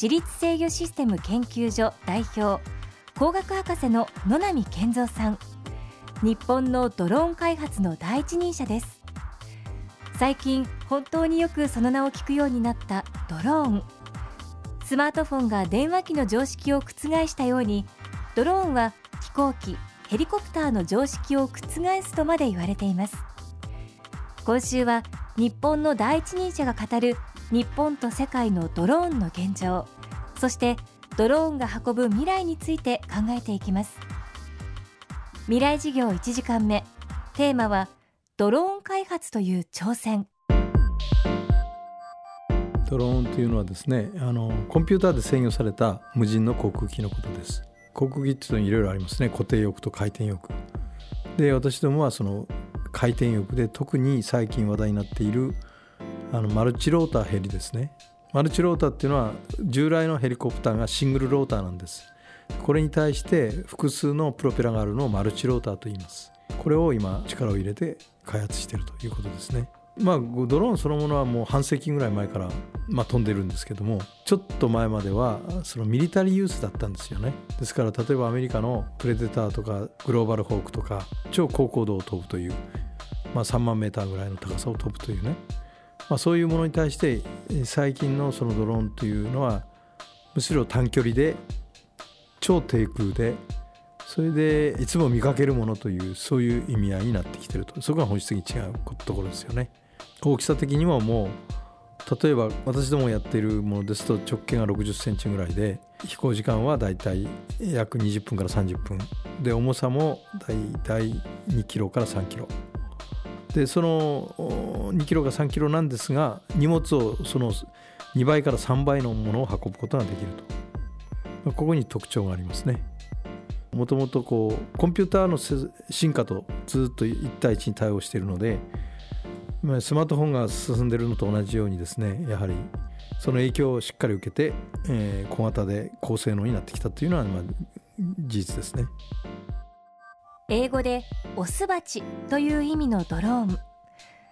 自律制御システム研究所代表工学博士の野波健三さん。日本のドローン開発の第一人者です。最近本当によくその名を聞くようになったドローン。スマートフォンが電話機の常識を覆したようにドローンは飛行機ヘリコプターの常識を覆すとまで言われています。今週は日本の第一人者が語る日本と世界のドローンの現状そしてドローンが運ぶ未来について考えていきます。未来事業1時間目テーマはドローン開発という挑戦。ドローンというのはですねあのコンピューターで制御された無人の航空機のことです。航空機っていうのはいろいろありますね。固定翼と回転翼。で私どもはその回転翼で特に最近話題になっているあのマルチローターヘリですね。マルチローターっていうのは従来のヘリコプターがシングルローターなんです。これに対して複数のプロペラがあるのをマルチローターと言います。これを今力を入れて開発しているということですね。まあドローンそのものはもう半世紀ぐらい前から、まあ、飛んでるんですけどもちょっと前まではそのミリタリーユースだったんですよね。ですから例えばアメリカのプレデターとかグローバルホークとか超高高度を飛ぶという、まあ、3万メーターぐらいの高さを飛ぶというね。まあ、そういうものに対して最近のそのドローンというのはむしろ短距離で超低空でそれでいつも見かけるものというそういう意味合いになってきてると。そこが本質的に違うところですよね。大きさ的にももう例えば私どもやっているものですと直径が60センチぐらいで飛行時間はだいたい約20分から30分。で重さもだいたい2キロから3キロ。でその2キロが3キロなんですが荷物をその2倍から3倍のものを運ぶことができるとここに特徴がありますねもともとこうコンピューターの進化とずっと1対1に対応しているのでスマートフォンが進んでいるのと同じようにですねやはりその影響をしっかり受けて、えー、小型で高性能になってきたというのは、まあ、事実ですね。英語でオスバチという意味のドローン。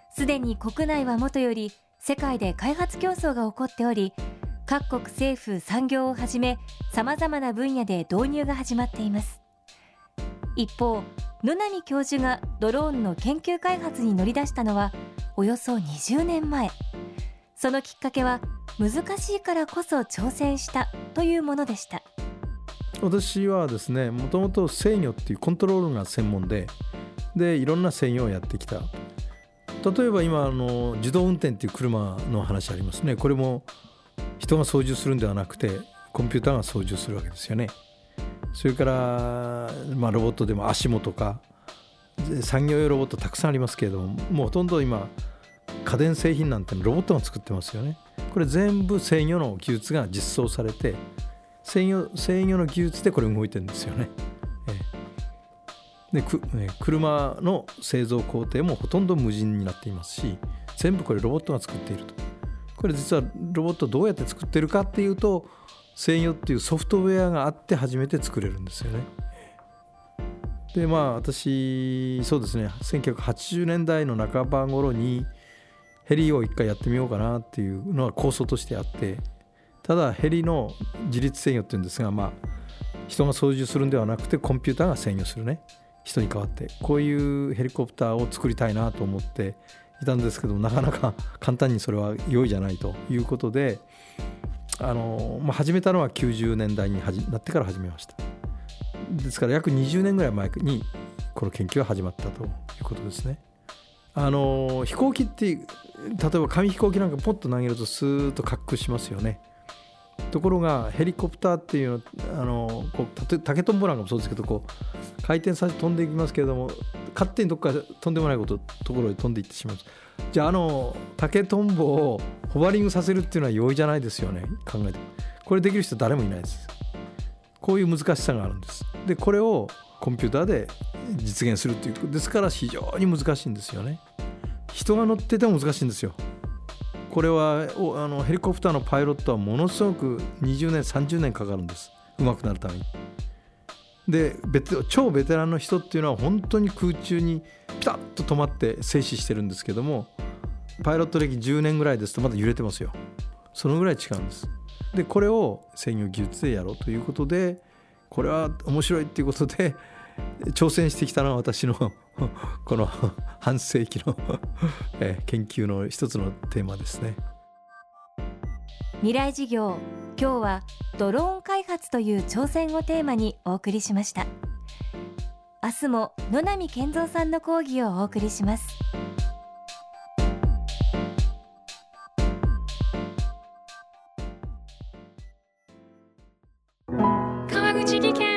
すでに国内はもとより世界で開発競争が起こっており各国政府産業をはじめさまざまな分野で導入が始まっています。一方野波教授がドローンの研究開発に乗り出したのはおよそ20年前。そのきっかけは難しいからこそ挑戦したというものでした。私はですねもともと制御っていうコントロールが専門ででいろんな制御をやってきた。例えば今あの自動運転っていう車の話ありますね。これも人が操縦するんではなくてコンピューターが操縦するわけですよね。それから、まあ、ロボットでも足元とか産業用ロボットたくさんありますけれどももうほとんど今家電製品なんてロボットが作ってますよね。これ全部制御の技術が実装されて制御制御の技術でこれ動いてるんですよね。で車の製造工程もほとんど無人になっていますし全部これロボットが作っているとこれ実はロボットどうやって作ってるかっていうと制御っていうソフトウェアがあって初めて作れるんですよね。でまあ私そうですね1980年代の半ば頃にヘリを一回やってみようかなっていうのは構想としてあってただヘリの自律制御っていうんですが、まあ、人が操縦するんではなくてコンピューターが制御するね。人に代わって。こういうヘリコプターを作りたいなと思っていたんですけどなかなか簡単にそれは良いじゃないということであの、まあ、始めたのは90年代になってから始めました。ですから約20年ぐらい前にこの研究が始まったということですね。あの飛行機って例えば紙飛行機なんかポッと投げるとスーッと滑空しますよね。ところがヘリコプターっていうあのこう竹とんぼなんかもそうですけどこう回転させて飛んでいきますけれども勝手にどっかとんでもないことところに飛んでいってしまうじゃああの竹とんぼをホバリングさせるっていうのは容易じゃないですよね。考えて。これできる人誰もいないです。こういう難しさがあるんですでこれをコンピューターで実現するっていうですから非常に難しいんですよね。人が乗ってても難しいんですよ。これはあのヘリコプターのパイロットはものすごく20年30年かかるんです。うまくなるために。で超ベテランの人っていうのは本当に空中にピタッと止まって静止してるんですけどもパイロット歴10年ぐらいですとまだ揺れてますよ。そのぐらい違うんです。でこれを制御技術でやろうということでこれは面白いっていうことで挑戦してきたのは私の この半世紀の 研究の一つのテーマですね。未来事業今日はドローン開発という挑戦をテーマにお送りしました。明日も野波健三さんの講義をお送りします。川口技研